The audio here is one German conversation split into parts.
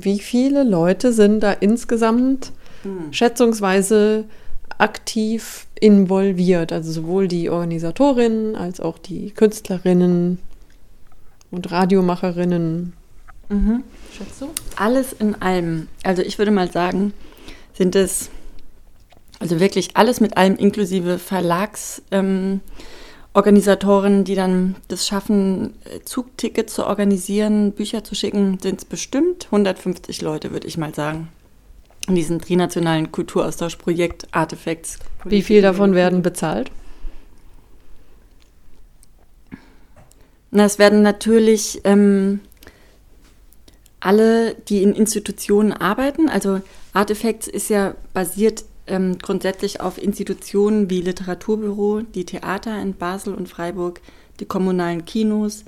Wie viele Leute sind da insgesamt hm. schätzungsweise aktiv involviert? Also sowohl die Organisatorinnen als auch die Künstlerinnen und Radiomacherinnen. Mhm. Schätzt du? Alles in allem. Also ich würde mal sagen, sind es also wirklich alles mit allem inklusive Verlagsorganisatoren, ähm, die dann das schaffen, Zugtickets zu organisieren, Bücher zu schicken, sind es bestimmt 150 Leute, würde ich mal sagen. In diesem trinationalen Kulturaustauschprojekt Artifacts. Wie viel davon werden bezahlt? Na, es werden natürlich ähm, alle, die in Institutionen arbeiten, also Artifacts ist ja basiert ähm, grundsätzlich auf Institutionen wie Literaturbüro, die Theater in Basel und Freiburg, die kommunalen Kinos,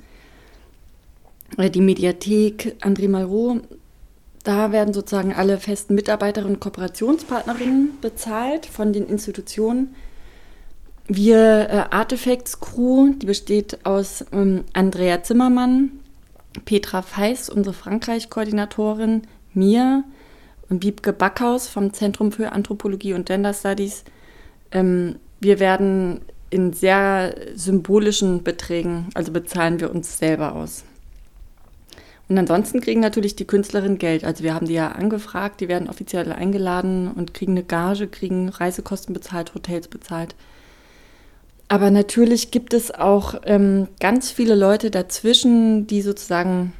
äh, die Mediathek, André Malraux. Da werden sozusagen alle festen Mitarbeiterinnen und Kooperationspartnerinnen bezahlt von den Institutionen. Wir äh, Artifacts Crew, die besteht aus ähm, Andrea Zimmermann, Petra Feist, unsere Frankreich-Koordinatorin, mir, und Wiebke Backhaus vom Zentrum für Anthropologie und Gender Studies. Ähm, wir werden in sehr symbolischen Beträgen, also bezahlen wir uns selber aus. Und ansonsten kriegen natürlich die Künstlerinnen Geld. Also wir haben die ja angefragt, die werden offiziell eingeladen und kriegen eine Gage, kriegen Reisekosten bezahlt, Hotels bezahlt. Aber natürlich gibt es auch ähm, ganz viele Leute dazwischen, die sozusagen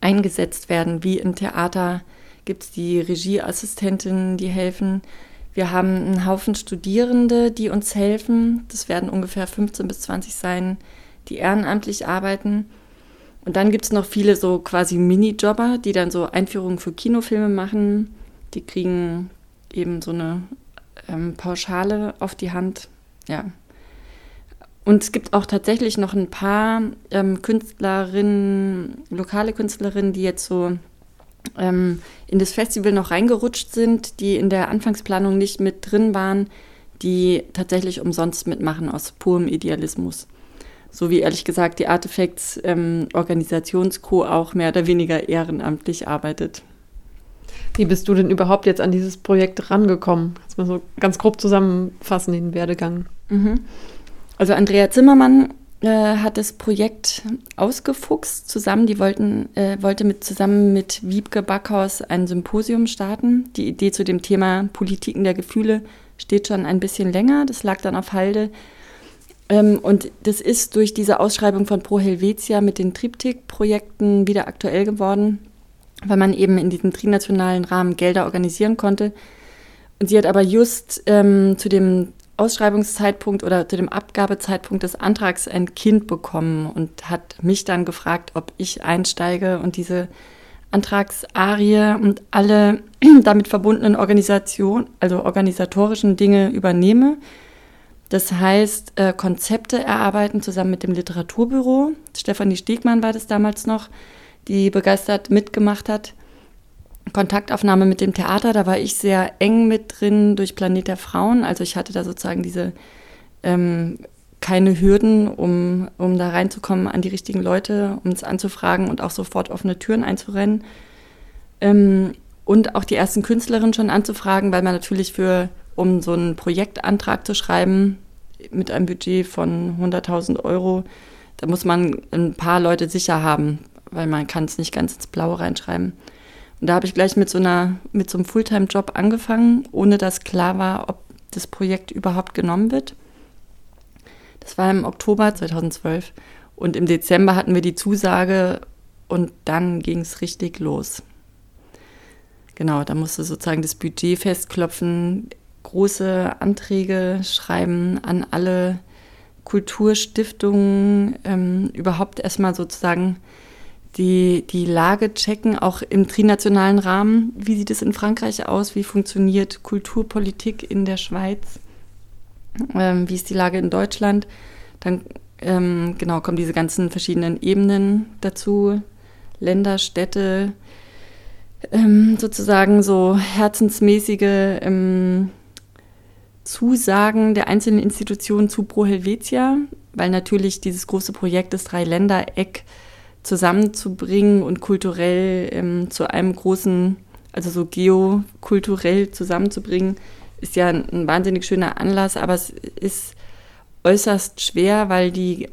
eingesetzt werden, wie im Theater gibt es die Regieassistentinnen, die helfen. Wir haben einen Haufen Studierende, die uns helfen. Das werden ungefähr 15 bis 20 sein, die ehrenamtlich arbeiten. Und dann gibt es noch viele so quasi Minijobber, die dann so Einführungen für Kinofilme machen. Die kriegen eben so eine ähm, Pauschale auf die Hand. Ja. Und es gibt auch tatsächlich noch ein paar ähm, Künstlerinnen, lokale Künstlerinnen, die jetzt so ähm, in das Festival noch reingerutscht sind, die in der Anfangsplanung nicht mit drin waren, die tatsächlich umsonst mitmachen aus purem Idealismus. So wie ehrlich gesagt die Artifacts ähm, Organisationsco auch mehr oder weniger ehrenamtlich arbeitet. Wie bist du denn überhaupt jetzt an dieses Projekt rangekommen? Kannst du mal so ganz grob zusammenfassen, den Werdegang? Mhm. Also Andrea Zimmermann äh, hat das Projekt ausgefuchst zusammen. Die wollten, äh, wollte mit, zusammen mit Wiebke Backhaus ein Symposium starten. Die Idee zu dem Thema Politiken der Gefühle steht schon ein bisschen länger. Das lag dann auf Halde. Ähm, und das ist durch diese Ausschreibung von Pro Helvetia mit den Triptych-Projekten wieder aktuell geworden, weil man eben in diesem trinationalen Rahmen Gelder organisieren konnte. Und sie hat aber just ähm, zu dem Ausschreibungszeitpunkt oder zu dem Abgabezeitpunkt des Antrags ein Kind bekommen und hat mich dann gefragt, ob ich einsteige und diese Antragsarie und alle damit verbundenen Organisation, also organisatorischen Dinge übernehme. Das heißt, äh, Konzepte erarbeiten zusammen mit dem Literaturbüro. Stefanie Stegmann war das damals noch, die begeistert mitgemacht hat. Kontaktaufnahme mit dem Theater, da war ich sehr eng mit drin durch Planet der Frauen. Also ich hatte da sozusagen diese ähm, keine Hürden, um, um da reinzukommen an die richtigen Leute, um es anzufragen und auch sofort offene Türen einzurennen. Ähm, und auch die ersten Künstlerinnen schon anzufragen, weil man natürlich für, um so einen Projektantrag zu schreiben, mit einem Budget von 100.000 Euro, da muss man ein paar Leute sicher haben, weil man kann es nicht ganz ins Blaue reinschreiben. Und da habe ich gleich mit so einer, mit so einem Fulltime-Job angefangen, ohne dass klar war, ob das Projekt überhaupt genommen wird. Das war im Oktober 2012. Und im Dezember hatten wir die Zusage und dann ging es richtig los. Genau, da musste sozusagen das Budget festklopfen, große Anträge schreiben an alle Kulturstiftungen, ähm, überhaupt erstmal sozusagen die, die Lage checken, auch im trinationalen Rahmen. Wie sieht es in Frankreich aus? Wie funktioniert Kulturpolitik in der Schweiz? Ähm, wie ist die Lage in Deutschland? Dann ähm, genau kommen diese ganzen verschiedenen Ebenen dazu. Länder, Städte, ähm, sozusagen so herzensmäßige ähm, Zusagen der einzelnen Institutionen zu Pro Helvetia, weil natürlich dieses große Projekt des Dreiländereck zusammenzubringen und kulturell ähm, zu einem großen, also so geokulturell zusammenzubringen, ist ja ein, ein wahnsinnig schöner Anlass, aber es ist äußerst schwer, weil die,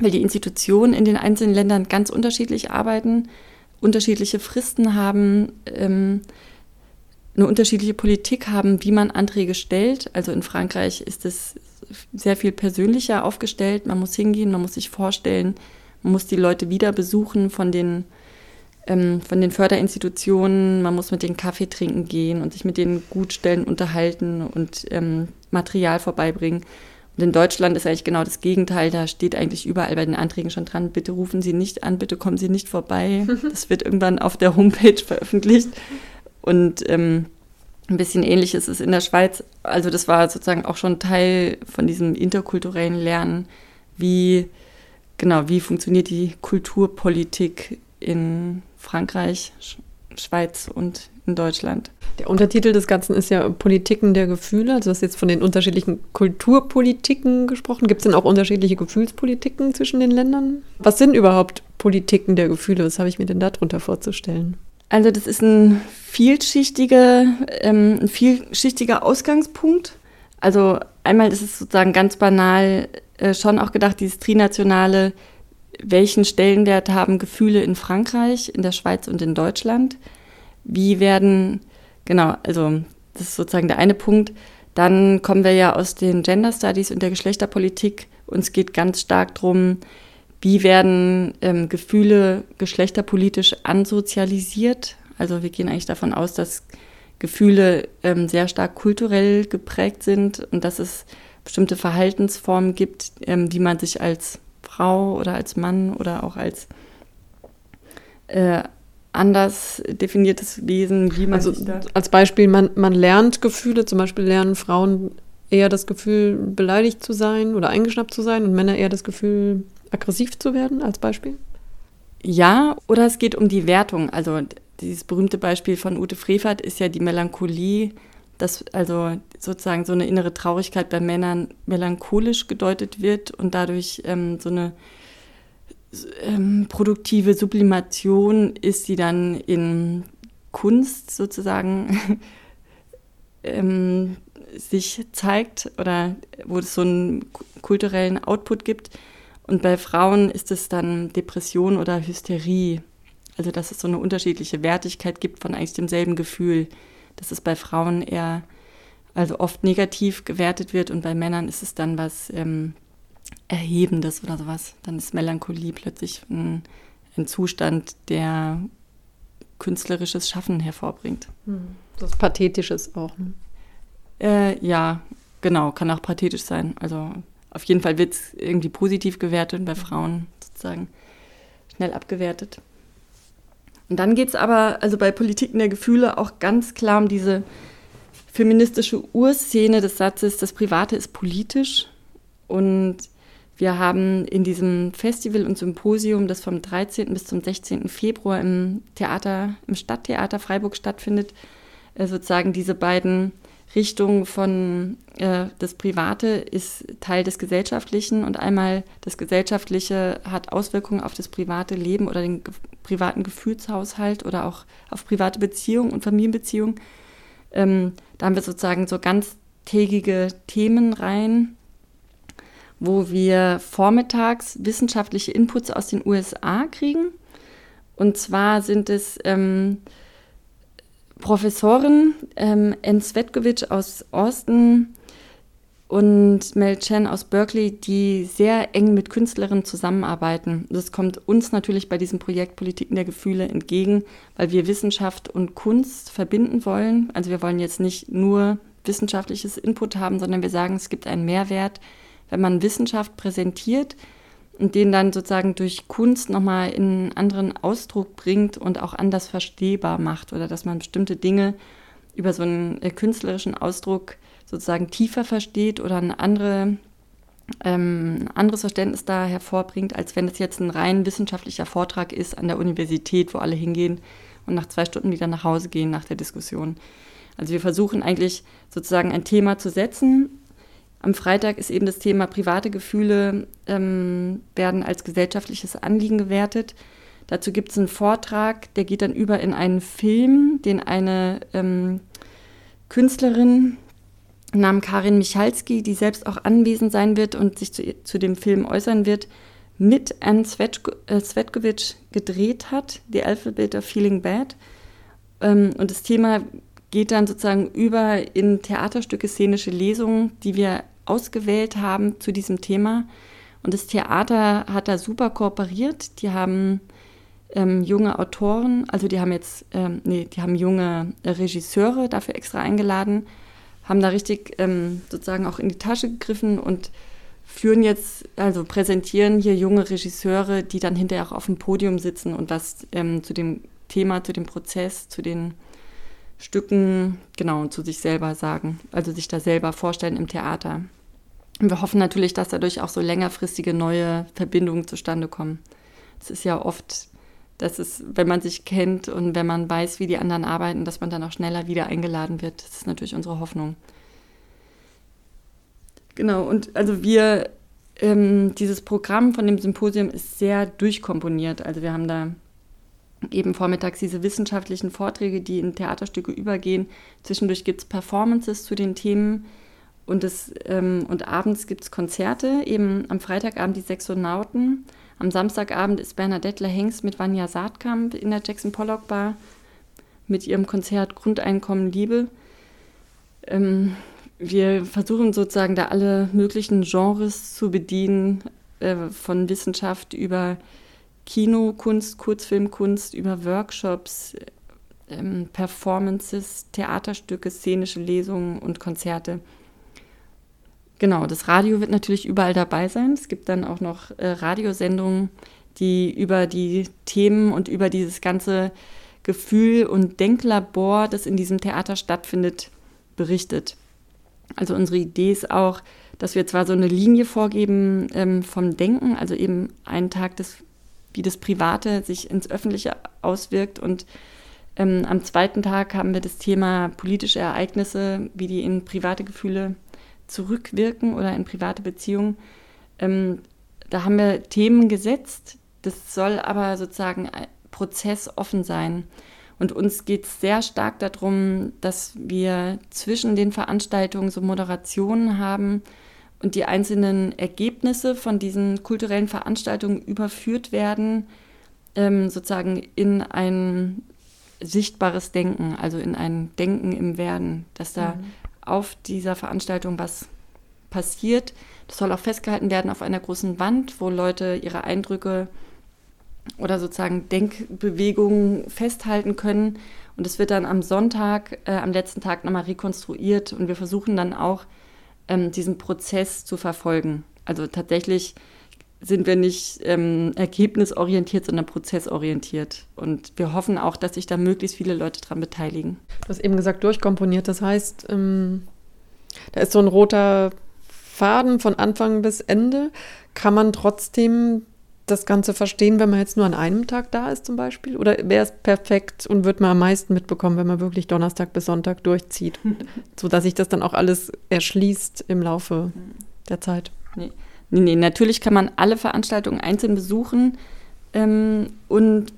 weil die Institutionen in den einzelnen Ländern ganz unterschiedlich arbeiten, unterschiedliche Fristen haben, ähm, eine unterschiedliche Politik haben, wie man Anträge stellt. Also in Frankreich ist es sehr viel persönlicher aufgestellt. Man muss hingehen, man muss sich vorstellen, man muss die Leute wieder besuchen von den, ähm, von den Förderinstitutionen, man muss mit denen Kaffee trinken gehen und sich mit den Gutstellen unterhalten und ähm, Material vorbeibringen. Und in Deutschland ist eigentlich genau das Gegenteil. Da steht eigentlich überall bei den Anträgen schon dran, bitte rufen Sie nicht an, bitte kommen Sie nicht vorbei. Das wird irgendwann auf der Homepage veröffentlicht. Und ähm, ein bisschen ähnlich ist es in der Schweiz. Also das war sozusagen auch schon Teil von diesem interkulturellen Lernen, wie genau, wie funktioniert die Kulturpolitik in Frankreich, Schweiz und in Deutschland. Der Untertitel des Ganzen ist ja Politiken der Gefühle. Also du hast jetzt von den unterschiedlichen Kulturpolitiken gesprochen. Gibt es denn auch unterschiedliche Gefühlspolitiken zwischen den Ländern? Was sind überhaupt Politiken der Gefühle? Was habe ich mir denn darunter vorzustellen? Also das ist ein vielschichtiger, ähm, ein vielschichtiger Ausgangspunkt. Also einmal ist es sozusagen ganz banal äh, schon auch gedacht, dieses trinationale, welchen Stellenwert haben Gefühle in Frankreich, in der Schweiz und in Deutschland? Wie werden, genau, also das ist sozusagen der eine Punkt. Dann kommen wir ja aus den Gender Studies und der Geschlechterpolitik. Uns geht ganz stark darum, wie werden ähm, Gefühle geschlechterpolitisch ansozialisiert? Also wir gehen eigentlich davon aus, dass Gefühle ähm, sehr stark kulturell geprägt sind und dass es bestimmte Verhaltensformen gibt, ähm, wie man sich als Frau oder als Mann oder auch als äh, anders definiertes Wesen, wie man also als Beispiel, man, man lernt Gefühle, zum Beispiel lernen Frauen eher das Gefühl, beleidigt zu sein oder eingeschnappt zu sein und Männer eher das Gefühl, aggressiv zu werden, als Beispiel? Ja, oder es geht um die Wertung. Also dieses berühmte Beispiel von Ute Frevert ist ja die Melancholie, dass also sozusagen so eine innere Traurigkeit bei Männern melancholisch gedeutet wird und dadurch ähm, so eine ähm, produktive Sublimation ist, die dann in Kunst sozusagen ähm, sich zeigt oder wo es so einen kulturellen Output gibt. Und bei Frauen ist es dann Depression oder Hysterie. Also dass es so eine unterschiedliche Wertigkeit gibt von eigentlich demselben Gefühl. Dass es bei Frauen eher, also oft negativ gewertet wird und bei Männern ist es dann was ähm, Erhebendes oder sowas. Dann ist Melancholie plötzlich ein, ein Zustand, der künstlerisches Schaffen hervorbringt. Hm. Das Pathetisches auch. Ne? Äh, ja, genau, kann auch pathetisch sein. Also auf jeden Fall wird es irgendwie positiv gewertet und bei Frauen sozusagen schnell abgewertet. Und dann geht es aber, also bei Politiken der Gefühle, auch ganz klar um diese feministische Urszene des Satzes, das Private ist politisch. Und wir haben in diesem Festival und Symposium, das vom 13. bis zum 16. Februar im Theater, im Stadttheater Freiburg stattfindet, äh, sozusagen diese beiden Richtung von äh, das Private ist Teil des Gesellschaftlichen und einmal das Gesellschaftliche hat Auswirkungen auf das private Leben oder den ge privaten Gefühlshaushalt oder auch auf private Beziehungen und Familienbeziehungen. Ähm, da haben wir sozusagen so ganztägige Themen rein, wo wir vormittags wissenschaftliche Inputs aus den USA kriegen. Und zwar sind es ähm, Professorin ähm, Anne aus Austin und Mel Chen aus Berkeley, die sehr eng mit Künstlerinnen zusammenarbeiten. Das kommt uns natürlich bei diesem Projekt Politiken der Gefühle entgegen, weil wir Wissenschaft und Kunst verbinden wollen. Also wir wollen jetzt nicht nur wissenschaftliches Input haben, sondern wir sagen, es gibt einen Mehrwert, wenn man Wissenschaft präsentiert, und den dann sozusagen durch Kunst nochmal in einen anderen Ausdruck bringt und auch anders verstehbar macht oder dass man bestimmte Dinge über so einen äh, künstlerischen Ausdruck sozusagen tiefer versteht oder eine andere, ähm, ein anderes Verständnis da hervorbringt, als wenn es jetzt ein rein wissenschaftlicher Vortrag ist an der Universität, wo alle hingehen und nach zwei Stunden wieder nach Hause gehen nach der Diskussion. Also wir versuchen eigentlich sozusagen ein Thema zu setzen Am Freitag ist eben das Thema private Gefühle ähm, werden als gesellschaftliches Anliegen gewertet. Dazu gibt es einen Vortrag, der geht dann über in einen Film, den eine ähm, Künstlerin namens Karin Michalski, die selbst auch anwesend sein wird und sich zu, zu dem Film äußern wird, mit Anne Svetkovic äh, gedreht hat, The Alphabet of Feeling Bad. Ähm, und das Thema geht dann sozusagen über in Theaterstücke, szenische Lesungen, die wir ausgewählt haben zu diesem Thema. Und das Theater hat da super kooperiert. Die haben ähm, junge Autoren, also die haben jetzt, ähm, nee, die haben junge Regisseure dafür extra eingeladen, haben da richtig ähm, sozusagen auch in die Tasche gegriffen und führen jetzt, also präsentieren hier junge Regisseure, die dann hinterher auch auf dem Podium sitzen und was ähm, zu dem Thema, zu dem Prozess, zu den Stücken, genau, zu sich selber sagen, also sich da selber vorstellen im Theater. Und wir hoffen natürlich, dass dadurch auch so längerfristige neue Verbindungen zustande kommen. Es ist ja oft, dass es, wenn man sich kennt und wenn man weiß, wie die anderen arbeiten, dass man dann auch schneller wieder eingeladen wird. Das ist natürlich unsere Hoffnung. Genau, und also wir, ähm, dieses Programm von dem Symposium ist sehr durchkomponiert. Also wir haben da eben vormittags diese wissenschaftlichen Vorträge, die in Theaterstücke übergehen. Zwischendurch gibt es Performances zu den Themen und, das, ähm, und abends gibt es Konzerte, eben am Freitagabend die Sexonauten. Am Samstagabend ist Bernadette Hengst mit Vanya Saatkamp in der Jackson Pollock Bar mit ihrem Konzert Grundeinkommen Liebe. Ähm, wir versuchen sozusagen da alle möglichen Genres zu bedienen, äh, von Wissenschaft über Kinokunst, Kurzfilmkunst, über Workshops, ähm, Performances, Theaterstücke, szenische Lesungen und Konzerte. Genau, das Radio wird natürlich überall dabei sein. Es gibt dann auch noch äh, Radiosendungen, die über die Themen und über dieses ganze Gefühl und Denklabor, das in diesem Theater stattfindet, berichtet. Also unsere Idee ist auch, dass wir zwar so eine Linie vorgeben ähm, vom Denken, also eben einen Tag, des, wie das Private sich ins Öffentliche auswirkt und ähm, am zweiten Tag haben wir das Thema politische Ereignisse, wie die in private Gefühle zurückwirken oder in private Beziehungen. Ähm, da haben wir Themen gesetzt. Das soll aber sozusagen prozessoffen sein. Und uns geht es sehr stark darum, dass wir zwischen den Veranstaltungen so Moderationen haben und die einzelnen Ergebnisse von diesen kulturellen Veranstaltungen überführt werden, ähm, sozusagen in ein sichtbares Denken, also in ein Denken im Werden, dass da mhm auf dieser Veranstaltung was passiert. Das soll auch festgehalten werden auf einer großen Wand, wo Leute ihre Eindrücke oder sozusagen Denkbewegungen festhalten können. Und es wird dann am Sonntag, äh, am letzten Tag nochmal rekonstruiert und wir versuchen dann auch ähm, diesen Prozess zu verfolgen. Also tatsächlich sind wir nicht ähm, ergebnisorientiert, sondern prozessorientiert. Und wir hoffen auch, dass sich da möglichst viele Leute dran beteiligen. Du hast eben gesagt, durchkomponiert. Das heißt, ähm, da ist so ein roter Faden von Anfang bis Ende. Kann man trotzdem das Ganze verstehen, wenn man jetzt nur an einem Tag da ist zum Beispiel? Oder wäre es perfekt und wird man am meisten mitbekommen, wenn man wirklich Donnerstag bis Sonntag durchzieht, sodass sich das dann auch alles erschließt im Laufe der Zeit? Nee. Nee, nee, natürlich kann man alle Veranstaltungen einzeln besuchen ähm, und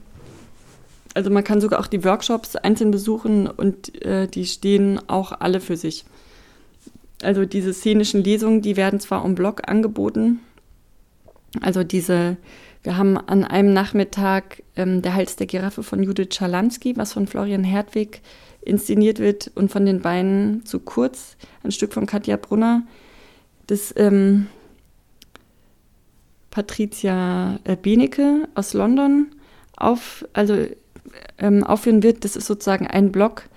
also man kann sogar auch die Workshops einzeln besuchen und äh, die stehen auch alle für sich. Also diese szenischen Lesungen, die werden zwar im Blog angeboten, also diese, wir haben an einem Nachmittag ähm, der Hals der Giraffe von Judith Schalansky, was von Florian Hertwig inszeniert wird und von den Beinen zu kurz, ein Stück von Katja Brunner. Das ähm, Patricia äh, Benecke aus London auf, also, ähm, aufführen wird. Das ist sozusagen ein Blog,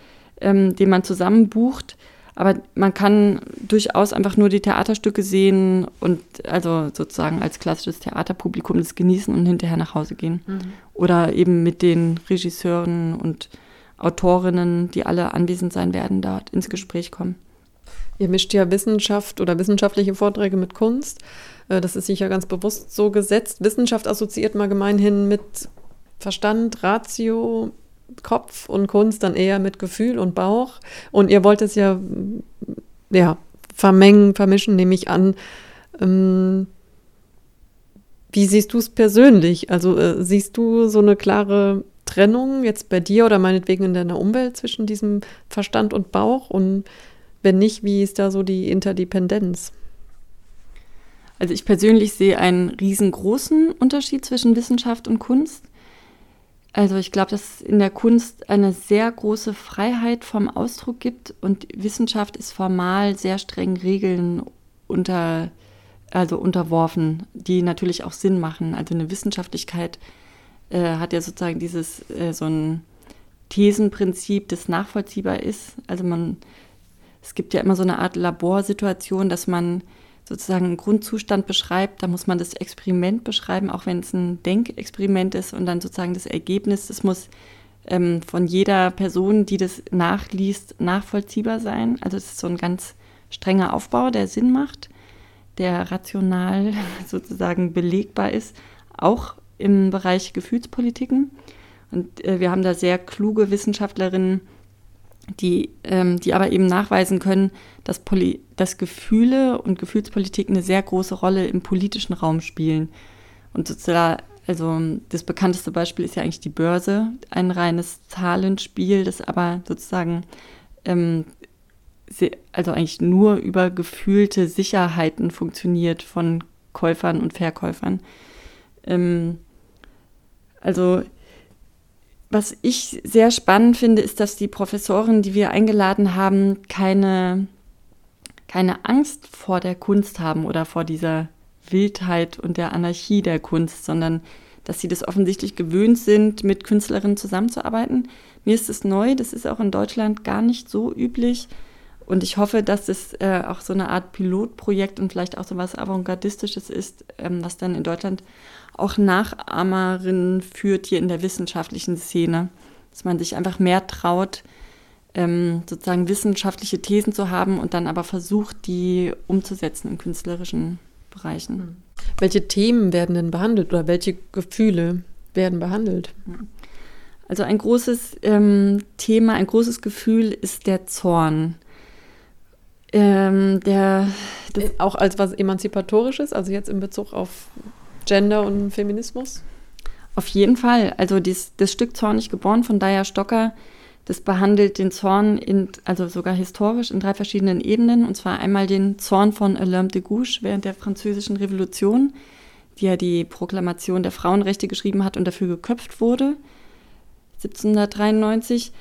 ähm, den man zusammen bucht. Aber man kann durchaus einfach nur die Theaterstücke sehen und also sozusagen als klassisches Theaterpublikum das genießen und hinterher nach Hause gehen. Mhm. Oder eben mit den Regisseuren und Autorinnen, die alle anwesend sein werden, dort ins Gespräch kommen. Ihr mischt ja Wissenschaft oder wissenschaftliche Vorträge mit Kunst. Äh, das ist sicher ganz bewusst so gesetzt. Wissenschaft assoziiert man gemeinhin mit Verstand, Ratio, Kopf und Kunst dann eher mit Gefühl und Bauch. Und ihr wollt es ja, ja vermengen, vermischen, nehme ich an. Ähm, wie siehst du es persönlich? Also äh, siehst du so eine klare Trennung jetzt bei dir oder meinetwegen in deiner Umwelt zwischen diesem Verstand und Bauch? Und wenn nicht, wie ist da so die Interdependenz? Also ich persönlich sehe einen riesengroßen Unterschied zwischen Wissenschaft und Kunst. Also ich glaube, dass es in der Kunst eine sehr große Freiheit vom Ausdruck gibt und Wissenschaft ist formal sehr streng Regeln unter, also unterworfen, die natürlich auch Sinn machen. Also eine Wissenschaftlichkeit äh, hat ja sozusagen dieses äh, so ein Thesenprinzip, das nachvollziehbar ist. Also man, es gibt ja immer so eine Art Laborsituation, dass man sozusagen einen Grundzustand beschreibt, da muss man das Experiment beschreiben, auch wenn es ein Denkexperiment ist und dann sozusagen das Ergebnis, das muss ähm, von jeder Person, die das nachliest, nachvollziehbar sein. Also es ist so ein ganz strenger Aufbau, der Sinn macht, der rational sozusagen belegbar ist, auch im Bereich Gefühlspolitiken. Und äh, wir haben da sehr kluge Wissenschaftlerinnen, die, ähm, die aber eben nachweisen können, dass, Poli dass Gefühle und Gefühlspolitik eine sehr große Rolle im politischen Raum spielen. Und sozusagen, also das bekannteste Beispiel ist ja eigentlich die Börse, ein reines Zahlenspiel, das aber sozusagen ähm, also eigentlich nur über gefühlte Sicherheiten funktioniert von Käufern und Verkäufern. Ähm, also was ich sehr spannend finde, ist, dass die Professoren, die wir eingeladen haben, keine, keine Angst vor der Kunst haben oder vor dieser Wildheit und der Anarchie der Kunst, sondern dass sie das offensichtlich gewöhnt sind, mit Künstlerinnen zusammenzuarbeiten. Mir ist es neu, das ist auch in Deutschland gar nicht so üblich. Und ich hoffe, dass es äh, auch so eine Art Pilotprojekt und vielleicht auch so was Avantgardistisches ist, ähm, was dann in Deutschland auch Nachahmerinnen führt hier in der wissenschaftlichen Szene. Dass man sich einfach mehr traut, ähm, sozusagen wissenschaftliche Thesen zu haben und dann aber versucht, die umzusetzen in künstlerischen Bereichen. Hm. Welche Themen werden denn behandelt oder welche Gefühle werden behandelt? Also ein großes ähm, Thema, ein großes Gefühl ist der Zorn. Ähm, der, das auch als was Emanzipatorisches, also jetzt in Bezug auf Gender und Feminismus? Auf jeden Fall. Also dies, das Stück Zornig geboren von Daya Stocker, das behandelt den Zorn in, also sogar historisch in drei verschiedenen Ebenen. Und zwar einmal den Zorn von Alain de Gouges während der Französischen Revolution, die ja die Proklamation der Frauenrechte geschrieben hat und dafür geköpft wurde, 1793.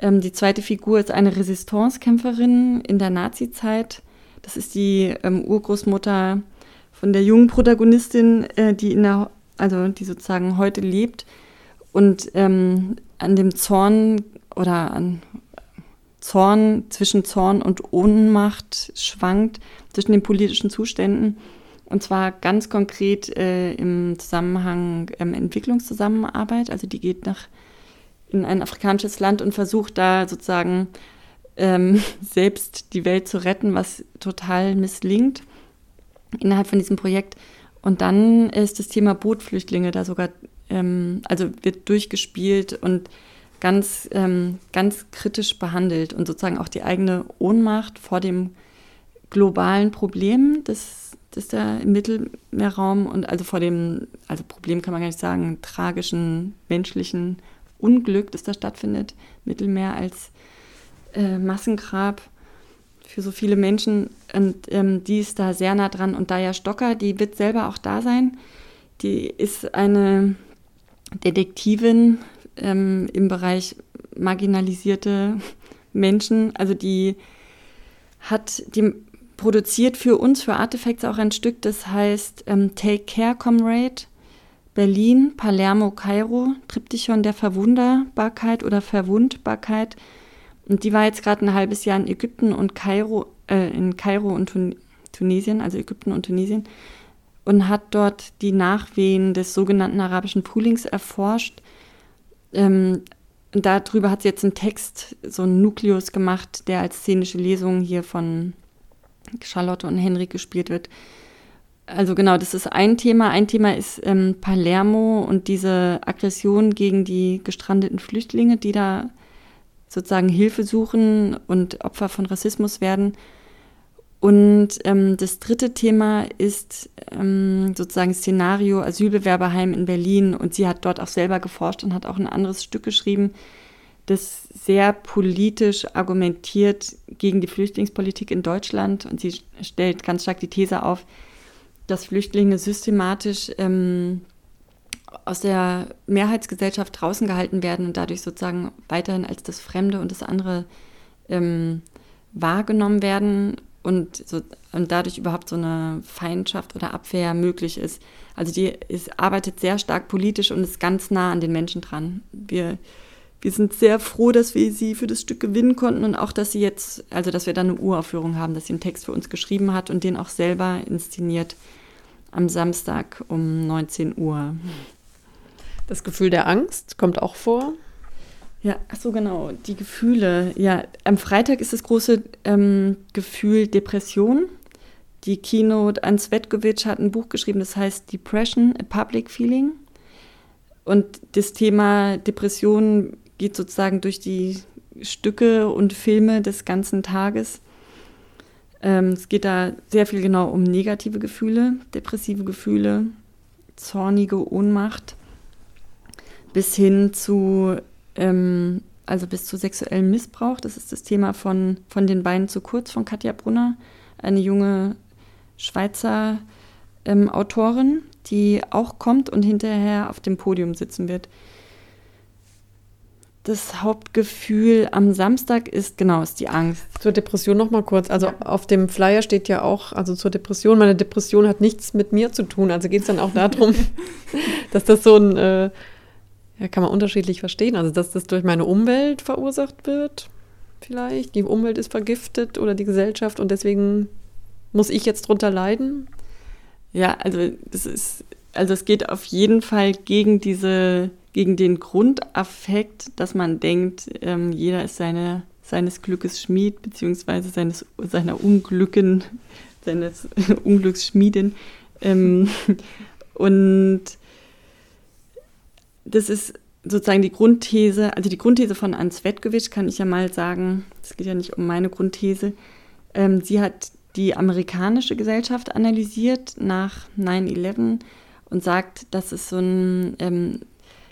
Ähm, die zweite Figur ist eine Resistancekämpferin in der Nazizeit. Das ist die ähm, Urgroßmutter von der jungen Protagonistin, äh, die in der, also die sozusagen heute lebt und ähm, an dem Zorn oder an Zorn zwischen Zorn und Ohnmacht schwankt zwischen den politischen Zuständen und zwar ganz konkret äh, im Zusammenhang ähm, Entwicklungszusammenarbeit. Also die geht nach in ein afrikanisches Land und versucht da sozusagen ähm, selbst die Welt zu retten, was total misslingt innerhalb von diesem Projekt. Und dann ist das Thema Bootflüchtlinge da sogar, ähm, also wird durchgespielt und ganz, ähm, ganz kritisch behandelt und sozusagen auch die eigene Ohnmacht vor dem globalen Problem, das, das da im Mittelmeerraum und also vor dem, also Problem kann man gar nicht sagen, tragischen menschlichen Unglück, das da stattfindet, Mittelmeer als äh, Massengrab für so viele Menschen. Und ähm, die ist da sehr nah dran. Und Daya Stocker, die wird selber auch da sein. Die ist eine Detektivin ähm, im Bereich marginalisierte Menschen. Also die hat, die produziert für uns, für Artifacts auch ein Stück, das heißt ähm, Take Care Comrade. Berlin, Palermo, Kairo, Triptychon der Verwunderbarkeit oder Verwundbarkeit und die war jetzt gerade ein halbes Jahr in Ägypten und Kairo, äh, in Kairo und Tun Tunesien, also Ägypten und Tunesien, und hat dort die Nachwehen des sogenannten arabischen Frühlings erforscht. Ähm, darüber hat sie jetzt einen Text, so einen Nukleus gemacht, der als szenische Lesung hier von Charlotte und Henrik gespielt wird. Also genau, das ist ein Thema. Ein Thema ist ähm, Palermo und diese Aggression gegen die gestrandeten Flüchtlinge, die da sozusagen Hilfe suchen und Opfer von Rassismus werden. Und ähm, das dritte Thema ist ähm, sozusagen Szenario Asylbewerberheim in Berlin. Und sie hat dort auch selber geforscht und hat auch ein anderes Stück geschrieben, das sehr politisch argumentiert gegen die Flüchtlingspolitik in Deutschland. Und sie stellt ganz stark die These auf, dass Flüchtlinge systematisch ähm, aus der Mehrheitsgesellschaft draußen gehalten werden und dadurch sozusagen weiterhin als das Fremde und das andere ähm, wahrgenommen werden und, so, und dadurch überhaupt so eine Feindschaft oder Abwehr möglich ist. Also die ist, arbeitet sehr stark politisch und ist ganz nah an den Menschen dran. Wir, wir sind sehr froh, dass wir sie für das Stück gewinnen konnten und auch, dass sie jetzt, also dass wir da eine Uraufführung haben, dass sie einen Text für uns geschrieben hat und den auch selber inszeniert am Samstag um 19 Uhr. Das Gefühl der Angst kommt auch vor. Ja, ach so genau, die Gefühle. Ja, am Freitag ist das große ähm, Gefühl Depression. Die Keynote an Svetkovic hat ein Buch geschrieben, das heißt Depression, a Public Feeling. Und das Thema Depression geht sozusagen durch die Stücke und Filme des ganzen Tages. Ähm, es geht da sehr viel genau um negative Gefühle, depressive Gefühle, zornige Ohnmacht, bis hin zu ähm, also bis zu sexuellem Missbrauch. Das ist das Thema von, von den Beinen zu kurz von Katja Brunner, eine junge Schweizer ähm, Autorin, die auch kommt und hinterher auf dem Podium sitzen wird. Das Hauptgefühl am Samstag ist genau ist die Angst. Zur Depression noch mal kurz. Also auf dem Flyer steht ja auch, also zur Depression. Meine Depression hat nichts mit mir zu tun. Also geht es dann auch darum, dass das so ein äh, ja, kann man unterschiedlich verstehen. Also, dass das durch meine Umwelt verursacht wird, vielleicht. Die Umwelt ist vergiftet oder die Gesellschaft und deswegen muss ich jetzt drunter leiden. Ja, also das ist, also es geht auf jeden Fall gegen diese, gegen den Grundaffekt, dass man denkt, ähm, jeder ist seine, seines Glückes Schmied, beziehungsweise seines, seiner Unglücken, seines Unglücks Schmiedin. Ähm, und das ist sozusagen die Grundthese, also die Grundthese von Ans Wetkovic kann ich ja mal sagen, es geht ja nicht um meine Grundthese. Ähm, sie hat die amerikanische Gesellschaft analysiert nach 9-11 und sagt, dass es so einen ähm,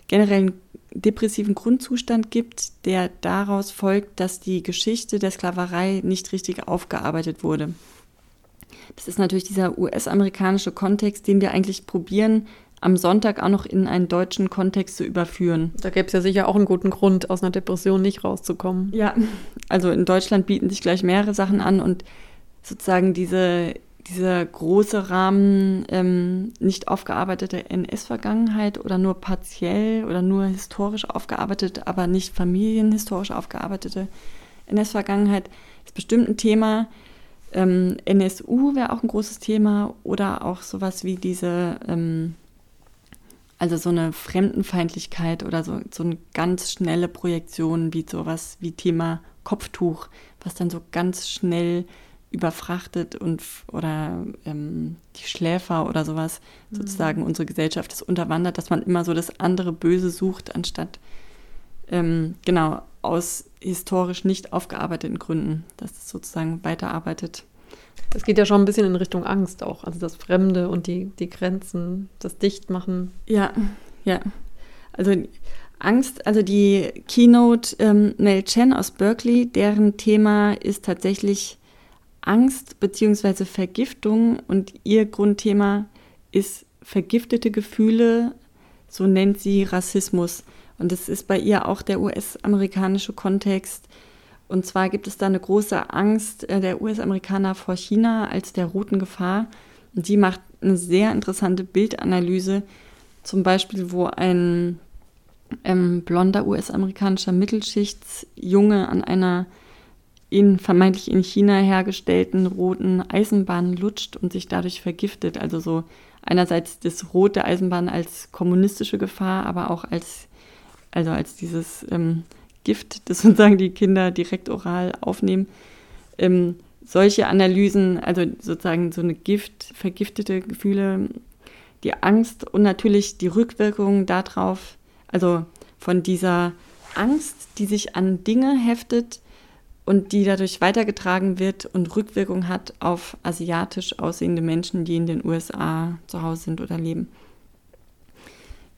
generellen depressiven Grundzustand gibt, der daraus folgt, dass die Geschichte der Sklaverei nicht richtig aufgearbeitet wurde. Das ist natürlich dieser US-amerikanische Kontext, den wir eigentlich probieren am Sonntag auch noch in einen deutschen Kontext zu überführen. Da gäbe es ja sicher auch einen guten Grund, aus einer Depression nicht rauszukommen. Ja, also in Deutschland bieten sich gleich mehrere Sachen an und sozusagen diese, dieser große Rahmen ähm, nicht aufgearbeitete NS-Vergangenheit oder nur partiell oder nur historisch aufgearbeitet, aber nicht familienhistorisch aufgearbeitete NS-Vergangenheit ist bestimmt ein Thema. Ähm, NSU wäre auch ein großes Thema oder auch sowas wie diese ähm, also so eine Fremdenfeindlichkeit oder so, so eine ganz schnelle Projektion wie sowas wie Thema Kopftuch, was dann so ganz schnell überfrachtet und oder ähm, die Schläfer oder sowas mhm. sozusagen unsere Gesellschaft ist unterwandert, dass man immer so das andere Böse sucht, anstatt ähm, genau aus historisch nicht aufgearbeiteten Gründen, dass es sozusagen weiterarbeitet. Das geht ja schon ein bisschen in Richtung Angst auch. Also das Fremde und die, die Grenzen, das Dichtmachen. Ja, ja. Also Angst, also die Keynote ähm, Mel Chen aus Berkeley, deren Thema ist tatsächlich Angst bzw. Vergiftung und ihr Grundthema ist vergiftete Gefühle, so nennt sie Rassismus. Und das ist bei ihr auch der US-amerikanische Kontext. Und zwar gibt es da eine große Angst äh, der US-Amerikaner vor China als der roten Gefahr. Und die macht eine sehr interessante Bildanalyse, zum Beispiel, wo ein ähm, blonder US-amerikanischer Mittelschichtsjunge an einer in, vermeintlich in China hergestellten roten Eisenbahn lutscht und sich dadurch vergiftet. Also so einerseits das Rot der Eisenbahn als kommunistische Gefahr, aber auch als, also als dieses ähm, Gift, das sozusagen die Kinder direkt oral aufnehmen. Ähm, solche Analysen, also sozusagen so eine Gift, vergiftete Gefühle, die Angst und natürlich die Rückwirkungen darauf, also von dieser Angst, die sich an Dinge heftet und die dadurch weitergetragen wird und Rückwirkung hat auf asiatisch aussehende Menschen, die in den USA zu Hause sind oder leben.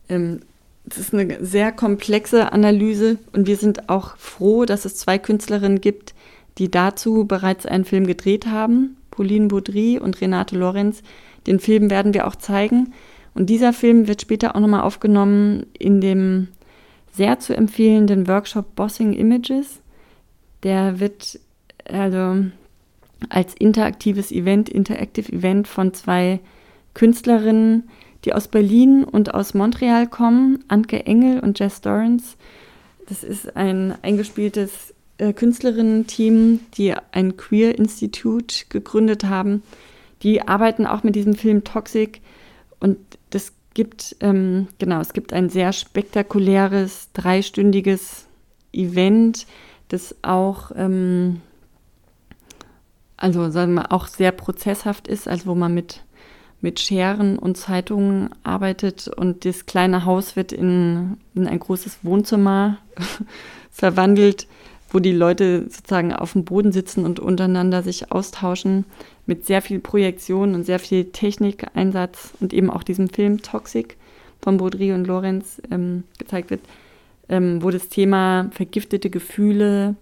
Ähm, das ist eine sehr komplexe Analyse und wir sind auch froh, dass es zwei Künstlerinnen gibt, die dazu bereits einen Film gedreht haben, Pauline Baudry und Renate Lorenz. Den Film werden wir auch zeigen. Und dieser Film wird später auch nochmal aufgenommen in dem sehr zu empfehlenden Workshop Bossing Images. Der wird also als interaktives Event, Interactive Event von zwei Künstlerinnen, die aus Berlin und aus Montreal kommen, Anke Engel und Jess Dorrance. Das ist ein eingespieltes äh, Künstlerinnen-Team, die ein Queer Institute gegründet haben. Die arbeiten auch mit diesem Film Toxic und das gibt, ähm, genau, es gibt ein sehr spektakuläres, dreistündiges Event, das auch, ähm, also sagen wir, auch sehr prozesshaft ist, also wo man mit, mit Scheren und Zeitungen arbeitet und das kleine Haus wird in, in ein großes Wohnzimmer verwandelt, wo die Leute sozusagen auf dem Boden sitzen und untereinander sich austauschen mit sehr viel Projektion und sehr viel Technikeinsatz und eben auch diesem Film Toxic von Baudry und Lorenz ähm, gezeigt wird, ähm, wo das Thema vergiftete Gefühle,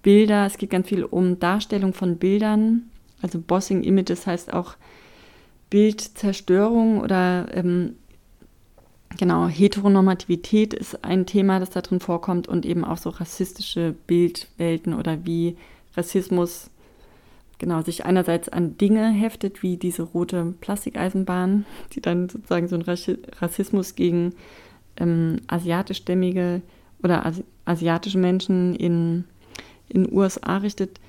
Bilder, es geht ganz viel um Darstellung von Bildern, also Bossing Images heißt auch Bildzerstörung oder ähm, genau, Heteronormativität ist ein Thema, das da drin vorkommt und eben auch so rassistische Bildwelten oder wie Rassismus genau sich einerseits an Dinge heftet, wie diese rote Plastikeisenbahn, die dann sozusagen so einen Rassismus gegen ähm, asiatischstämmige oder asi asiatische Menschen in in USA richtet.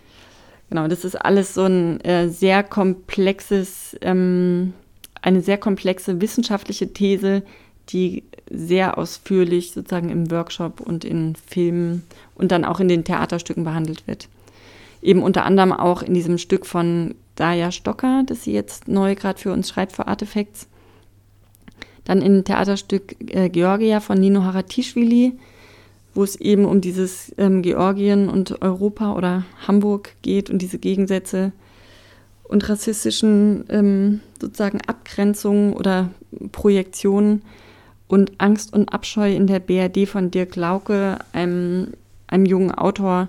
Genau, das ist alles so ein äh, sehr komplexes, ähm, eine sehr komplexe wissenschaftliche These, die sehr ausführlich sozusagen im Workshop und in Filmen und dann auch in den Theaterstücken behandelt wird eben unter anderem auch in diesem Stück von Daya Stocker, das sie jetzt neu gerade für uns schreibt für Artifacts. Dann im Theaterstück äh, Georgia von Nino Haratischvili, wo es eben um dieses ähm, Georgien und Europa oder Hamburg geht und diese Gegensätze und rassistischen ähm, sozusagen Abgrenzungen oder Projektionen und Angst und Abscheu in der BRD von Dirk Lauke, einem, einem jungen Autor,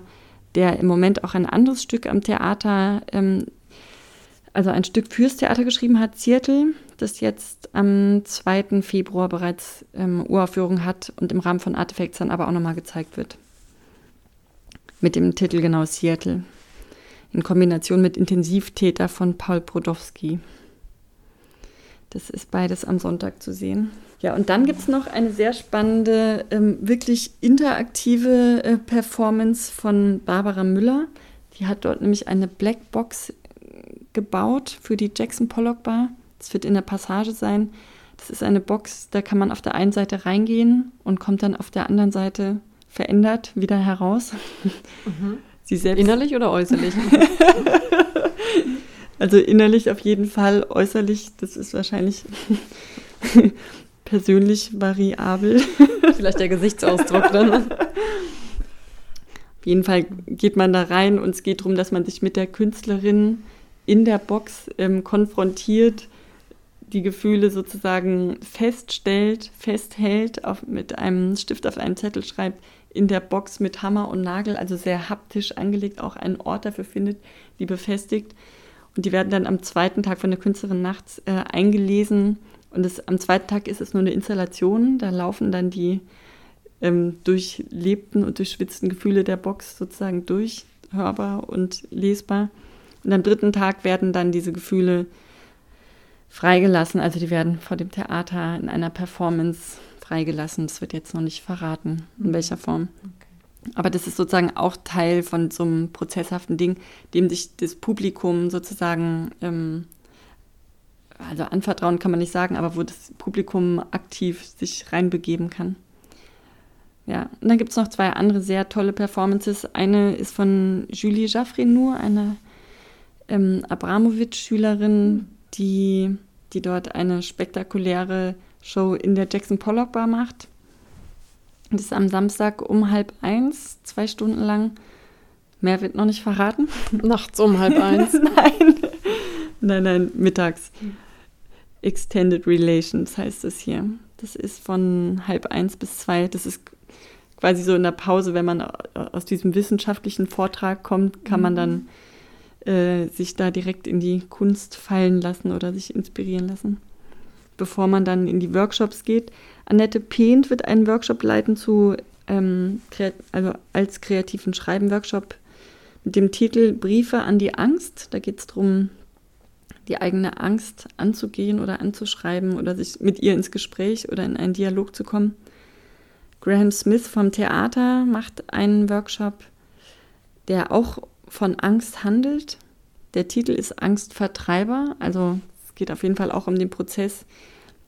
der im Moment auch ein anderes Stück am Theater, ähm, also ein Stück fürs Theater geschrieben hat, Ziertel, das jetzt am 2. Februar bereits ähm, Uraufführung hat und im Rahmen von Artifacts dann aber auch nochmal gezeigt wird. Mit dem Titel genau Seattle. In Kombination mit Intensivtäter von Paul Brodowski. Das ist beides am Sonntag zu sehen. Ja, und dann gibt es noch eine sehr spannende, ähm, wirklich interaktive äh, Performance von Barbara Müller. Die hat dort nämlich eine Blackbox gebaut für die Jackson Pollock Bar. Das wird in der Passage sein. Das ist eine Box, da kann man auf der einen Seite reingehen und kommt dann auf der anderen Seite verändert wieder heraus. Mhm. Sie selbst Innerlich oder äußerlich? also innerlich auf jeden Fall, äußerlich, das ist wahrscheinlich persönlich variabel. Vielleicht der Gesichtsausdruck dann. Auf jeden Fall geht man da rein und es geht darum, dass man sich mit der Künstlerin in der Box ähm, konfrontiert, die Gefühle sozusagen feststellt, festhält, auf, mit einem Stift auf einem Zettel schreibt, in der Box mit Hammer und Nagel, also sehr haptisch angelegt, auch einen Ort dafür findet, die befestigt. Und die werden dann am zweiten Tag von der Künstlerin nachts äh, eingelesen und das, am zweiten Tag ist es nur eine Installation. Da laufen dann die ähm, durchlebten und durchschwitzten Gefühle der Box sozusagen durch, hörbar und lesbar. Und am dritten Tag werden dann diese Gefühle freigelassen. Also die werden vor dem Theater in einer Performance freigelassen. Das wird jetzt noch nicht verraten, in mhm. welcher Form. Okay. Aber das ist sozusagen auch Teil von so einem prozesshaften Ding, dem sich das Publikum sozusagen ähm, also anvertrauen kann man nicht sagen, aber wo das Publikum aktiv sich reinbegeben kann. Ja, und dann gibt es noch zwei andere sehr tolle Performances. Eine ist von Julie Jaffrenou, eine ähm, Abramowitsch-Schülerin, die, die dort eine spektakuläre Show in der Jackson Pollock Bar macht. Das ist am Samstag um halb eins, zwei Stunden lang. Mehr wird noch nicht verraten. Nachts um halb eins. nein. Nein, nein, mittags. Extended Relations heißt es hier. Das ist von halb eins bis zwei. Das ist quasi so in der Pause, wenn man aus diesem wissenschaftlichen Vortrag kommt, kann man dann äh, sich da direkt in die Kunst fallen lassen oder sich inspirieren lassen, bevor man dann in die Workshops geht. Annette Pehnt wird einen Workshop leiten zu, ähm, also als kreativen Schreiben-Workshop mit dem Titel Briefe an die Angst. Da geht es darum, die eigene Angst anzugehen oder anzuschreiben oder sich mit ihr ins Gespräch oder in einen Dialog zu kommen. Graham Smith vom Theater macht einen Workshop, der auch von Angst handelt. Der Titel ist Angstvertreiber, also es geht auf jeden Fall auch um den Prozess,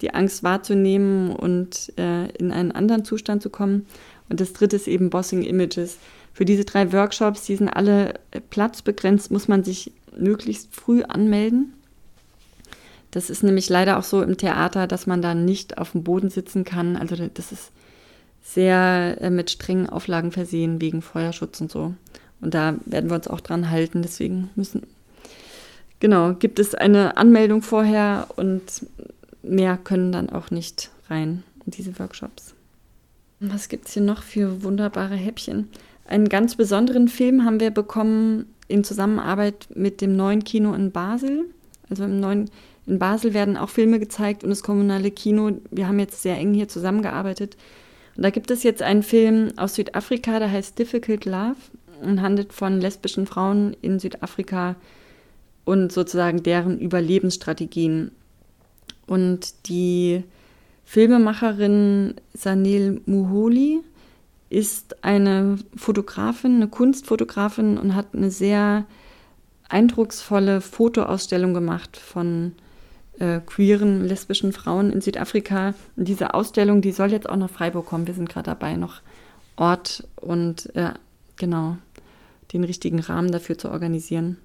die Angst wahrzunehmen und äh, in einen anderen Zustand zu kommen. Und das dritte ist eben Bossing Images. Für diese drei Workshops, die sind alle platzbegrenzt, muss man sich möglichst früh anmelden. Das ist nämlich leider auch so im Theater, dass man da nicht auf dem Boden sitzen kann. Also das ist sehr äh, mit strengen Auflagen versehen wegen Feuerschutz und so. Und da werden wir uns auch dran halten. Deswegen müssen, genau, gibt es eine Anmeldung vorher und mehr können dann auch nicht rein in diese Workshops. Was gibt es hier noch für wunderbare Häppchen? Einen ganz besonderen Film haben wir bekommen in Zusammenarbeit mit dem neuen Kino in Basel. Also im neuen in Basel werden auch Filme gezeigt und das kommunale Kino, wir haben jetzt sehr eng hier zusammengearbeitet. Und da gibt es jetzt einen Film aus Südafrika, der heißt Difficult Love und handelt von lesbischen Frauen in Südafrika und sozusagen deren Überlebensstrategien. Und die Filmemacherin Sanil Muholi ist eine Fotografin, eine Kunstfotografin und hat eine sehr eindrucksvolle Fotoausstellung gemacht von äh, queeren, lesbischen Frauen in Südafrika. Und diese Ausstellung, die soll jetzt auch nach Freiburg kommen. Wir sind gerade dabei, noch Ort und äh, genau den richtigen Rahmen dafür zu organisieren.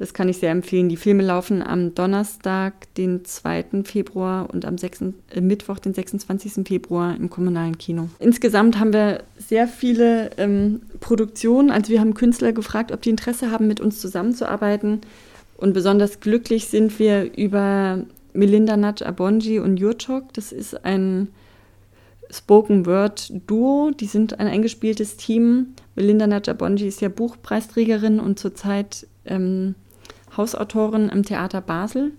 Das kann ich sehr empfehlen. Die Filme laufen am Donnerstag, den 2. Februar und am 6., äh, Mittwoch, den 26. Februar im kommunalen Kino. Insgesamt haben wir sehr viele ähm, Produktionen. Also wir haben Künstler gefragt, ob die Interesse haben, mit uns zusammenzuarbeiten. Und besonders glücklich sind wir über Melinda Natch Abonji und Jurchok. Das ist ein Spoken Word Duo. Die sind ein eingespieltes Team. Melinda Natch Abonji ist ja Buchpreisträgerin und zurzeit ähm, Hausautorin im Theater Basel.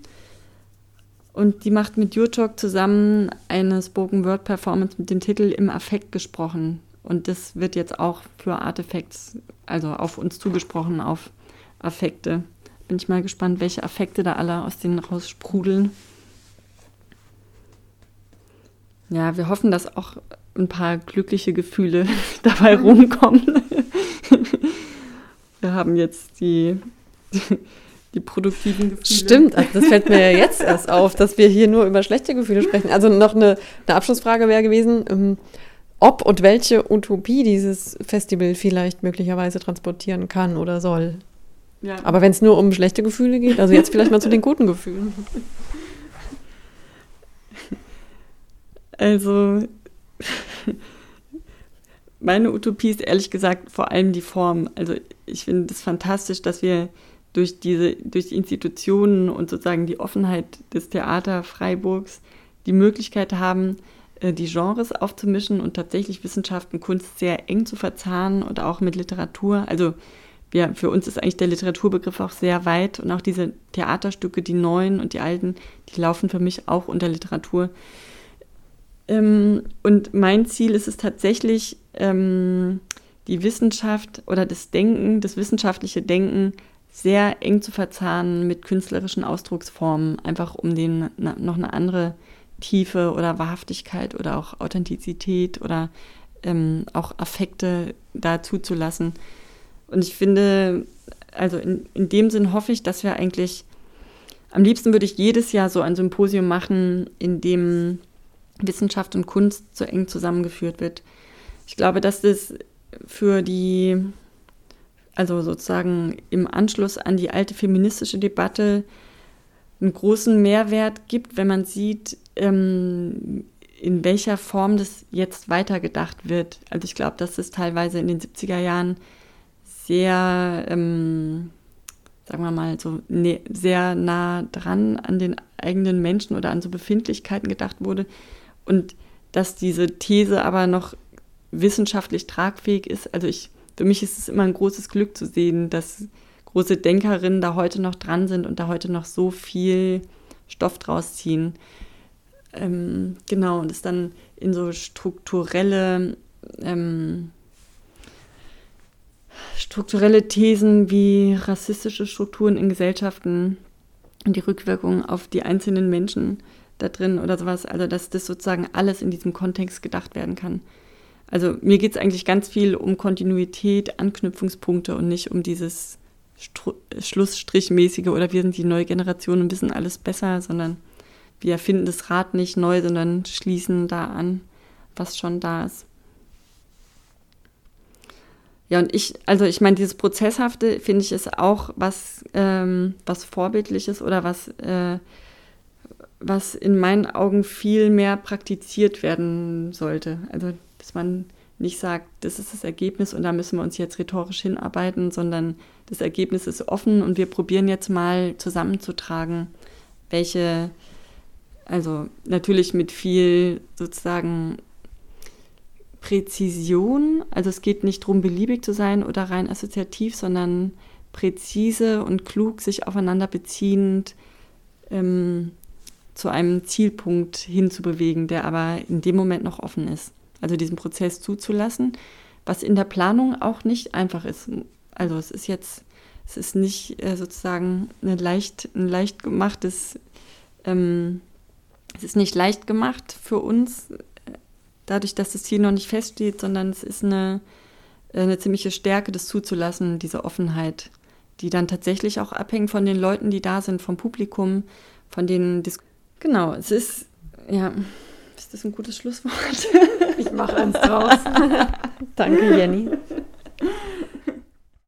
Und die macht mit Jurchok zusammen eine Spoken Word Performance mit dem Titel Im Affekt gesprochen. Und das wird jetzt auch für Artefacts, also auf uns zugesprochen, auf Affekte. Bin ich mal gespannt, welche Affekte da alle aus denen raussprudeln. Ja, wir hoffen, dass auch ein paar glückliche Gefühle dabei rumkommen. wir haben jetzt die, die produktiven Gefühle. Stimmt, also das fällt mir ja jetzt erst auf, dass wir hier nur über schlechte Gefühle sprechen. Also noch eine, eine Abschlussfrage wäre gewesen, ähm, ob und welche Utopie dieses Festival vielleicht möglicherweise transportieren kann oder soll. Ja. Aber wenn es nur um schlechte Gefühle geht, also jetzt vielleicht mal zu den guten Gefühlen. Also, meine Utopie ist ehrlich gesagt vor allem die Form. Also, ich finde es fantastisch, dass wir durch diese, durch die Institutionen und sozusagen die Offenheit des Theater Freiburgs die Möglichkeit haben, äh, die Genres aufzumischen und tatsächlich Wissenschaft und Kunst sehr eng zu verzahnen und auch mit Literatur. Also ja, für uns ist eigentlich der Literaturbegriff auch sehr weit und auch diese Theaterstücke, die neuen und die alten, die laufen für mich auch unter Literatur. Ähm, und mein Ziel ist es tatsächlich, ähm, die Wissenschaft oder das Denken, das wissenschaftliche Denken sehr eng zu verzahnen mit künstlerischen Ausdrucksformen, einfach um denen noch eine andere Tiefe oder Wahrhaftigkeit oder auch Authentizität oder ähm, auch Affekte da zuzulassen. Und ich finde, also in, in dem Sinn hoffe ich, dass wir eigentlich, am liebsten würde ich jedes Jahr so ein Symposium machen, in dem Wissenschaft und Kunst so eng zusammengeführt wird. Ich glaube, dass das für die, also sozusagen im Anschluss an die alte feministische Debatte einen großen Mehrwert gibt, wenn man sieht, ähm, in welcher Form das jetzt weitergedacht wird. Also ich glaube, dass das teilweise in den 70er Jahren sehr, ähm, sagen wir mal, so ne, sehr nah dran an den eigenen Menschen oder an so Befindlichkeiten gedacht wurde. Und dass diese These aber noch wissenschaftlich tragfähig ist. Also ich, für mich ist es immer ein großes Glück zu sehen, dass große Denkerinnen da heute noch dran sind und da heute noch so viel Stoff draus ziehen. Ähm, genau, und es dann in so strukturelle, ähm, strukturelle Thesen wie rassistische Strukturen in Gesellschaften und die Rückwirkungen auf die einzelnen Menschen da drin oder sowas, also dass das sozusagen alles in diesem Kontext gedacht werden kann. Also mir geht es eigentlich ganz viel um Kontinuität, Anknüpfungspunkte und nicht um dieses Stru Schlussstrichmäßige oder wir sind die neue Generation und wissen alles besser, sondern wir erfinden das Rad nicht neu, sondern schließen da an, was schon da ist. Ja, und ich, also ich meine, dieses Prozesshafte finde ich ist auch was, ähm, was Vorbildliches oder was, äh, was in meinen Augen viel mehr praktiziert werden sollte. Also, dass man nicht sagt, das ist das Ergebnis und da müssen wir uns jetzt rhetorisch hinarbeiten, sondern das Ergebnis ist offen und wir probieren jetzt mal zusammenzutragen, welche, also natürlich mit viel sozusagen Präzision, also es geht nicht darum, beliebig zu sein oder rein assoziativ, sondern präzise und klug sich aufeinander beziehend ähm, zu einem Zielpunkt hinzubewegen, der aber in dem Moment noch offen ist. Also diesen Prozess zuzulassen, was in der Planung auch nicht einfach ist. Also es ist jetzt, es ist nicht äh, sozusagen eine leicht, ein leicht gemachtes, ähm, es ist nicht leicht gemacht für uns, dadurch, dass das Ziel noch nicht feststeht, sondern es ist eine, eine ziemliche Stärke, das zuzulassen, diese Offenheit, die dann tatsächlich auch abhängt von den Leuten, die da sind, vom Publikum, von den Dis Genau, es ist, ja, ist das ein gutes Schlusswort? Ich mache eins draus. Danke, Jenny.